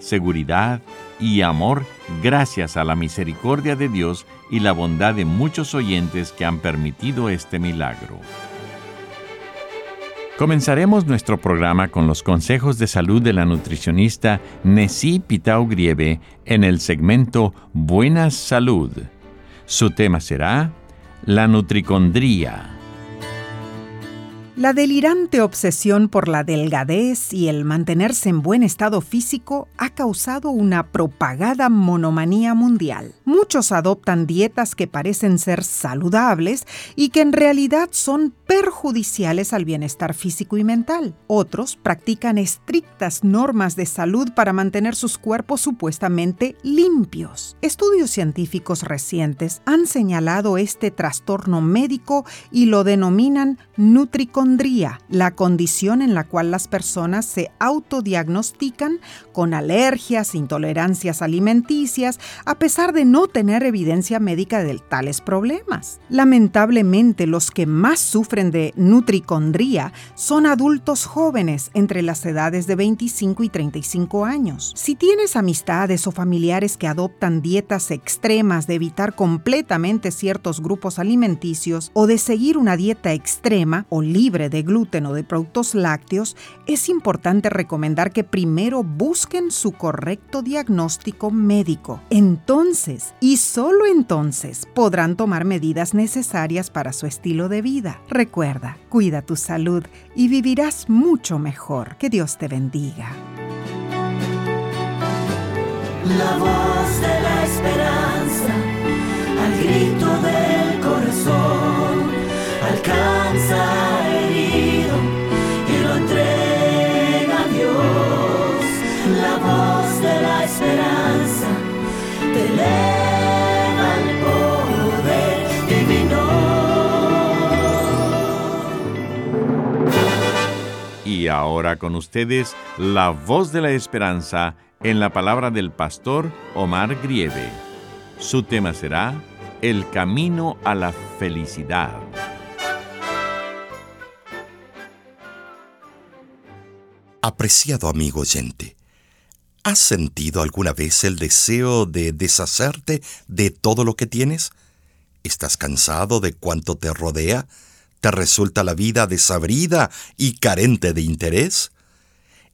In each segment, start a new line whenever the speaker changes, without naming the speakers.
seguridad y amor gracias a la misericordia de Dios y la bondad de muchos oyentes que han permitido este milagro. Comenzaremos nuestro programa con los consejos de salud de la nutricionista Nessie Pitao Grieve en el segmento Buena Salud. Su tema será la nutricondría.
La delirante obsesión por la delgadez y el mantenerse en buen estado físico ha causado una propagada monomanía mundial. Muchos adoptan dietas que parecen ser saludables y que en realidad son perjudiciales al bienestar físico y mental. Otros practican estrictas normas de salud para mantener sus cuerpos supuestamente limpios. Estudios científicos recientes han señalado este trastorno médico y lo denominan nutricondría la condición en la cual las personas se autodiagnostican con alergias, intolerancias alimenticias, a pesar de no tener evidencia médica de tales problemas. Lamentablemente, los que más sufren de nutricondría son adultos jóvenes entre las edades de 25 y 35 años. Si tienes amistades o familiares que adoptan dietas extremas de evitar completamente ciertos grupos alimenticios o de seguir una dieta extrema o libre de gluten o de productos lácteos, es importante recomendar que primero busquen su correcto diagnóstico médico. Entonces, y solo entonces, podrán tomar medidas necesarias para su estilo de vida. Recuerda, cuida tu salud y vivirás mucho mejor. Que Dios te bendiga.
La voz de la esperanza, al grito del corazón, alcanza
Y ahora con ustedes la voz de la esperanza en la palabra del pastor Omar Grieve. Su tema será El camino a la felicidad.
Apreciado amigo oyente, ¿has sentido alguna vez el deseo de deshacerte de todo lo que tienes? ¿Estás cansado de cuanto te rodea? ¿Te resulta la vida desabrida y carente de interés?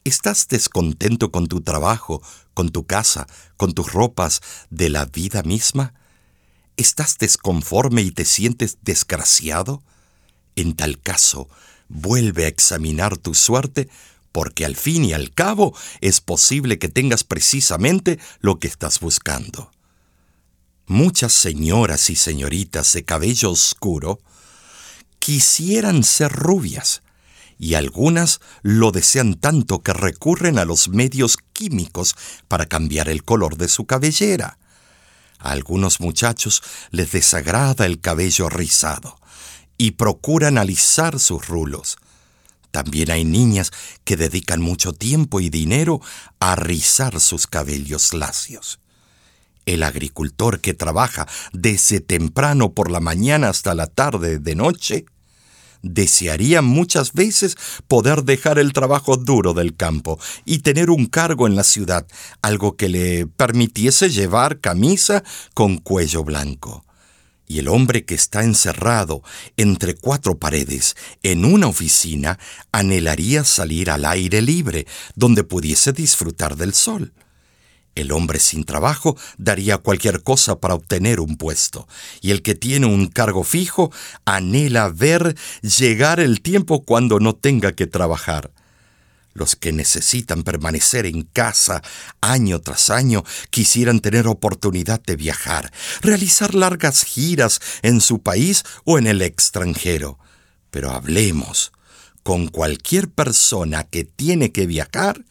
¿Estás descontento con tu trabajo, con tu casa, con tus ropas, de la vida misma? ¿Estás desconforme y te sientes desgraciado? En tal caso, vuelve a examinar tu suerte porque al fin y al cabo es posible que tengas precisamente lo que estás buscando. Muchas señoras y señoritas de cabello oscuro quisieran ser rubias, y algunas lo desean tanto que recurren a los medios químicos para cambiar el color de su cabellera. A algunos muchachos les desagrada el cabello rizado y procuran alisar sus rulos. También hay niñas que dedican mucho tiempo y dinero a rizar sus cabellos lacios. El agricultor que trabaja desde temprano por la mañana hasta la tarde de noche desearía muchas veces poder dejar el trabajo duro del campo y tener un cargo en la ciudad, algo que le permitiese llevar camisa con cuello blanco. Y el hombre que está encerrado entre cuatro paredes en una oficina anhelaría salir al aire libre, donde pudiese disfrutar del sol. El hombre sin trabajo daría cualquier cosa para obtener un puesto, y el que tiene un cargo fijo anhela ver llegar el tiempo cuando no tenga que trabajar. Los que necesitan permanecer en casa año tras año quisieran tener oportunidad de viajar, realizar largas giras en su país o en el extranjero. Pero hablemos con cualquier persona que tiene que viajar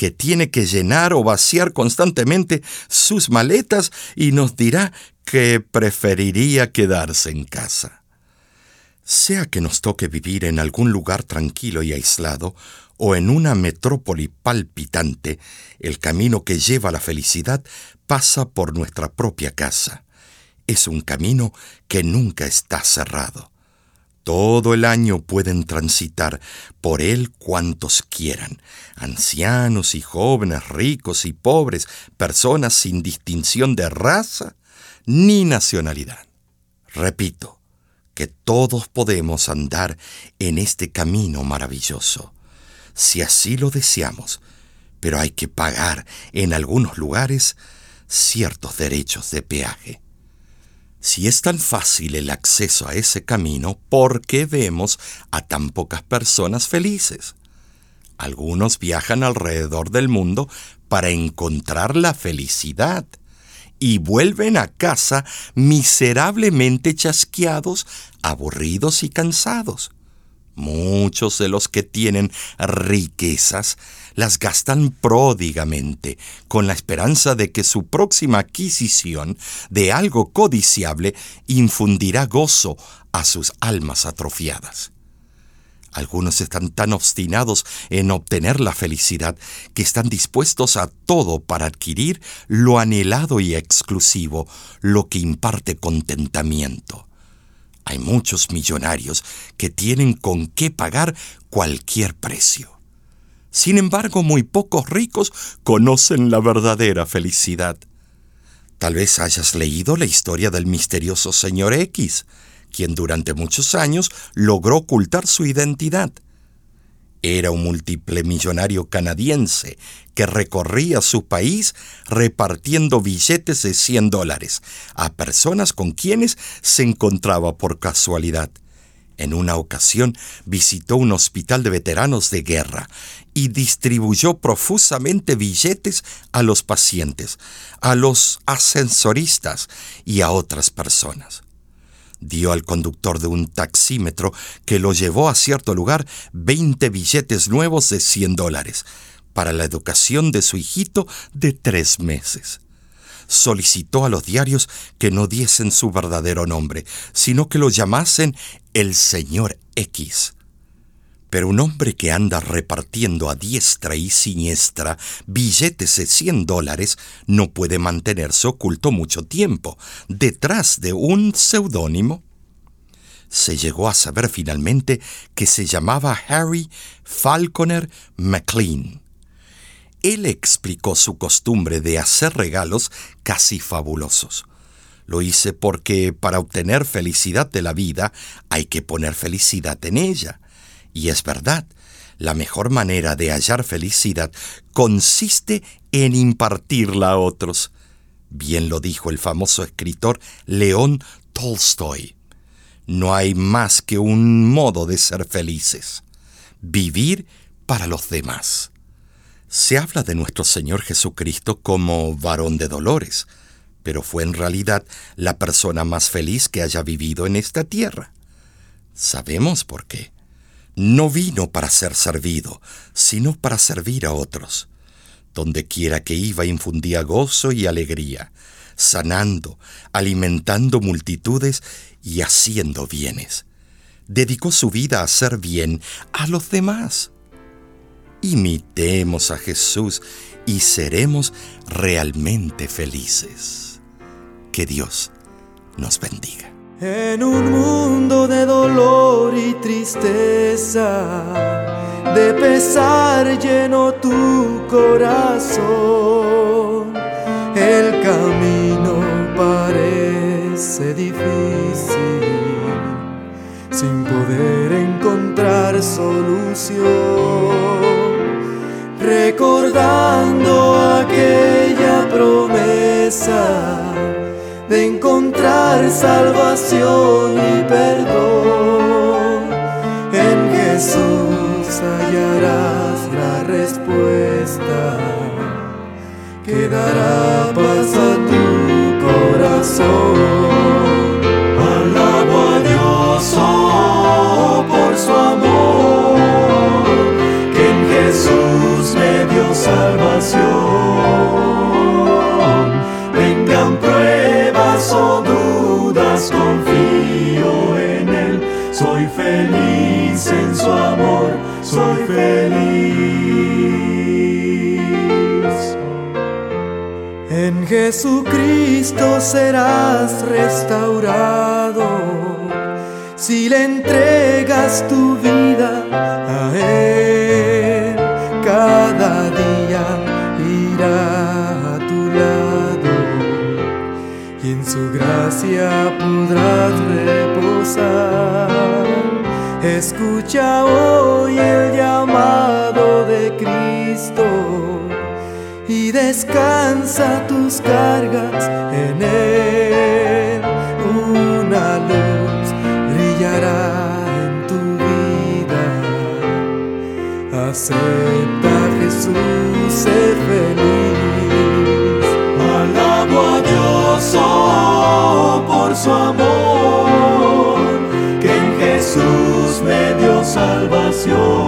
que tiene que llenar o vaciar constantemente sus maletas y nos dirá que preferiría quedarse en casa. Sea que nos toque vivir en algún lugar tranquilo y aislado, o en una metrópoli palpitante, el camino que lleva a la felicidad pasa por nuestra propia casa. Es un camino que nunca está cerrado. Todo el año pueden transitar por él cuantos quieran, ancianos y jóvenes, ricos y pobres, personas sin distinción de raza ni nacionalidad. Repito, que todos podemos andar en este camino maravilloso, si así lo deseamos, pero hay que pagar en algunos lugares ciertos derechos de peaje. Si es tan fácil el acceso a ese camino, ¿por qué vemos a tan pocas personas felices? Algunos viajan alrededor del mundo para encontrar la felicidad y vuelven a casa miserablemente chasqueados, aburridos y cansados. Muchos de los que tienen riquezas las gastan pródigamente, con la esperanza de que su próxima adquisición de algo codiciable infundirá gozo a sus almas atrofiadas. Algunos están tan obstinados en obtener la felicidad que están dispuestos a todo para adquirir lo anhelado y exclusivo, lo que imparte contentamiento. Hay muchos millonarios que tienen con qué pagar cualquier precio. Sin embargo, muy pocos ricos conocen la verdadera felicidad. Tal vez hayas leído la historia del misterioso señor X, quien durante muchos años logró ocultar su identidad. Era un múltiple millonario canadiense que recorría su país repartiendo billetes de 100 dólares a personas con quienes se encontraba por casualidad. En una ocasión visitó un hospital de veteranos de guerra y distribuyó profusamente billetes a los pacientes, a los ascensoristas y a otras personas dio al conductor de un taxímetro que lo llevó a cierto lugar 20 billetes nuevos de 100 dólares para la educación de su hijito de tres meses. Solicitó a los diarios que no diesen su verdadero nombre, sino que lo llamasen el señor X pero un hombre que anda repartiendo a diestra y siniestra billetes de 100 dólares no puede mantenerse oculto mucho tiempo detrás de un seudónimo. Se llegó a saber finalmente que se llamaba Harry Falconer McLean. Él explicó su costumbre de hacer regalos casi fabulosos. Lo hice porque para obtener felicidad de la vida hay que poner felicidad en ella y es verdad, la mejor manera de hallar felicidad consiste en impartirla a otros. Bien lo dijo el famoso escritor León Tolstoy. No hay más que un modo de ser felices, vivir para los demás. Se habla de nuestro Señor Jesucristo como varón de dolores, pero fue en realidad la persona más feliz que haya vivido en esta tierra. Sabemos por qué no vino para ser servido, sino para servir a otros. Donde quiera que iba infundía gozo y alegría, sanando, alimentando multitudes y haciendo bienes. Dedicó su vida a hacer bien a los demás. Imitemos a Jesús y seremos realmente felices. Que Dios nos bendiga.
En un mundo de dolor y tristeza, de pesar lleno tu corazón, el camino parece difícil, sin poder encontrar solución, recordando aquella de salvación y perdón. En Jesús hallarás la respuesta que dará paz a tu corazón. Jesucristo serás restaurado si le entregas tu vida a Él. Cada día irá a tu lado y en su gracia podrás reposar. Escucha hoy descansa tus cargas en Él. Una luz brillará en tu vida. Acepta Jesús, ser feliz.
Alabo a Dios oh, por su amor, que en Jesús me dio salvación.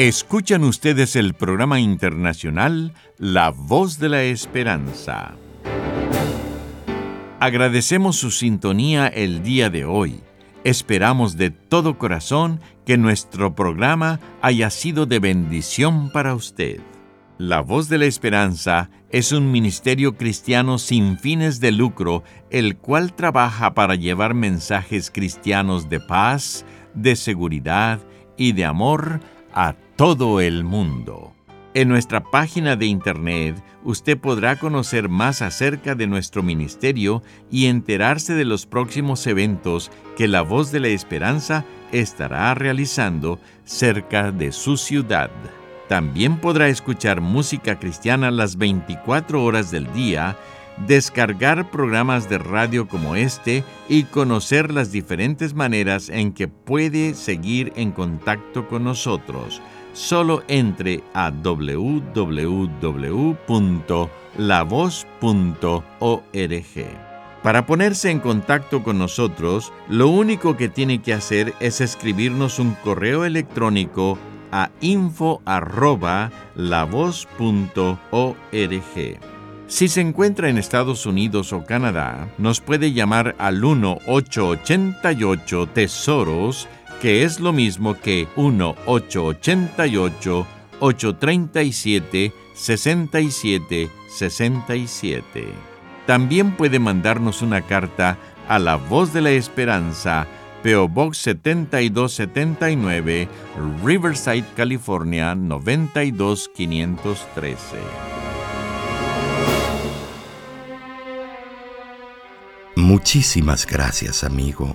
Escuchan ustedes el programa internacional La Voz de la Esperanza. Agradecemos su sintonía el día de hoy. Esperamos de todo corazón que nuestro programa haya sido de bendición para usted. La Voz de la Esperanza es un ministerio cristiano sin fines de lucro, el cual trabaja para llevar mensajes cristianos de paz, de seguridad y de amor a todo el mundo. En nuestra página de internet usted podrá conocer más acerca de nuestro ministerio y enterarse de los próximos eventos que la voz de la esperanza estará realizando cerca de su ciudad. También podrá escuchar música cristiana las 24 horas del día, descargar programas de radio como este y conocer las diferentes maneras en que puede seguir en contacto con nosotros solo entre a www.lavoz.org. Para ponerse en contacto con nosotros, lo único que tiene que hacer es escribirnos un correo electrónico a info@lavoz.org. Si se encuentra en Estados Unidos o Canadá, nos puede llamar al 1-888 Tesoros que es lo mismo que 1-888-837-6767. También puede mandarnos una carta a La Voz de la Esperanza, PO Box 7279, Riverside, California 92513.
Muchísimas gracias, amigo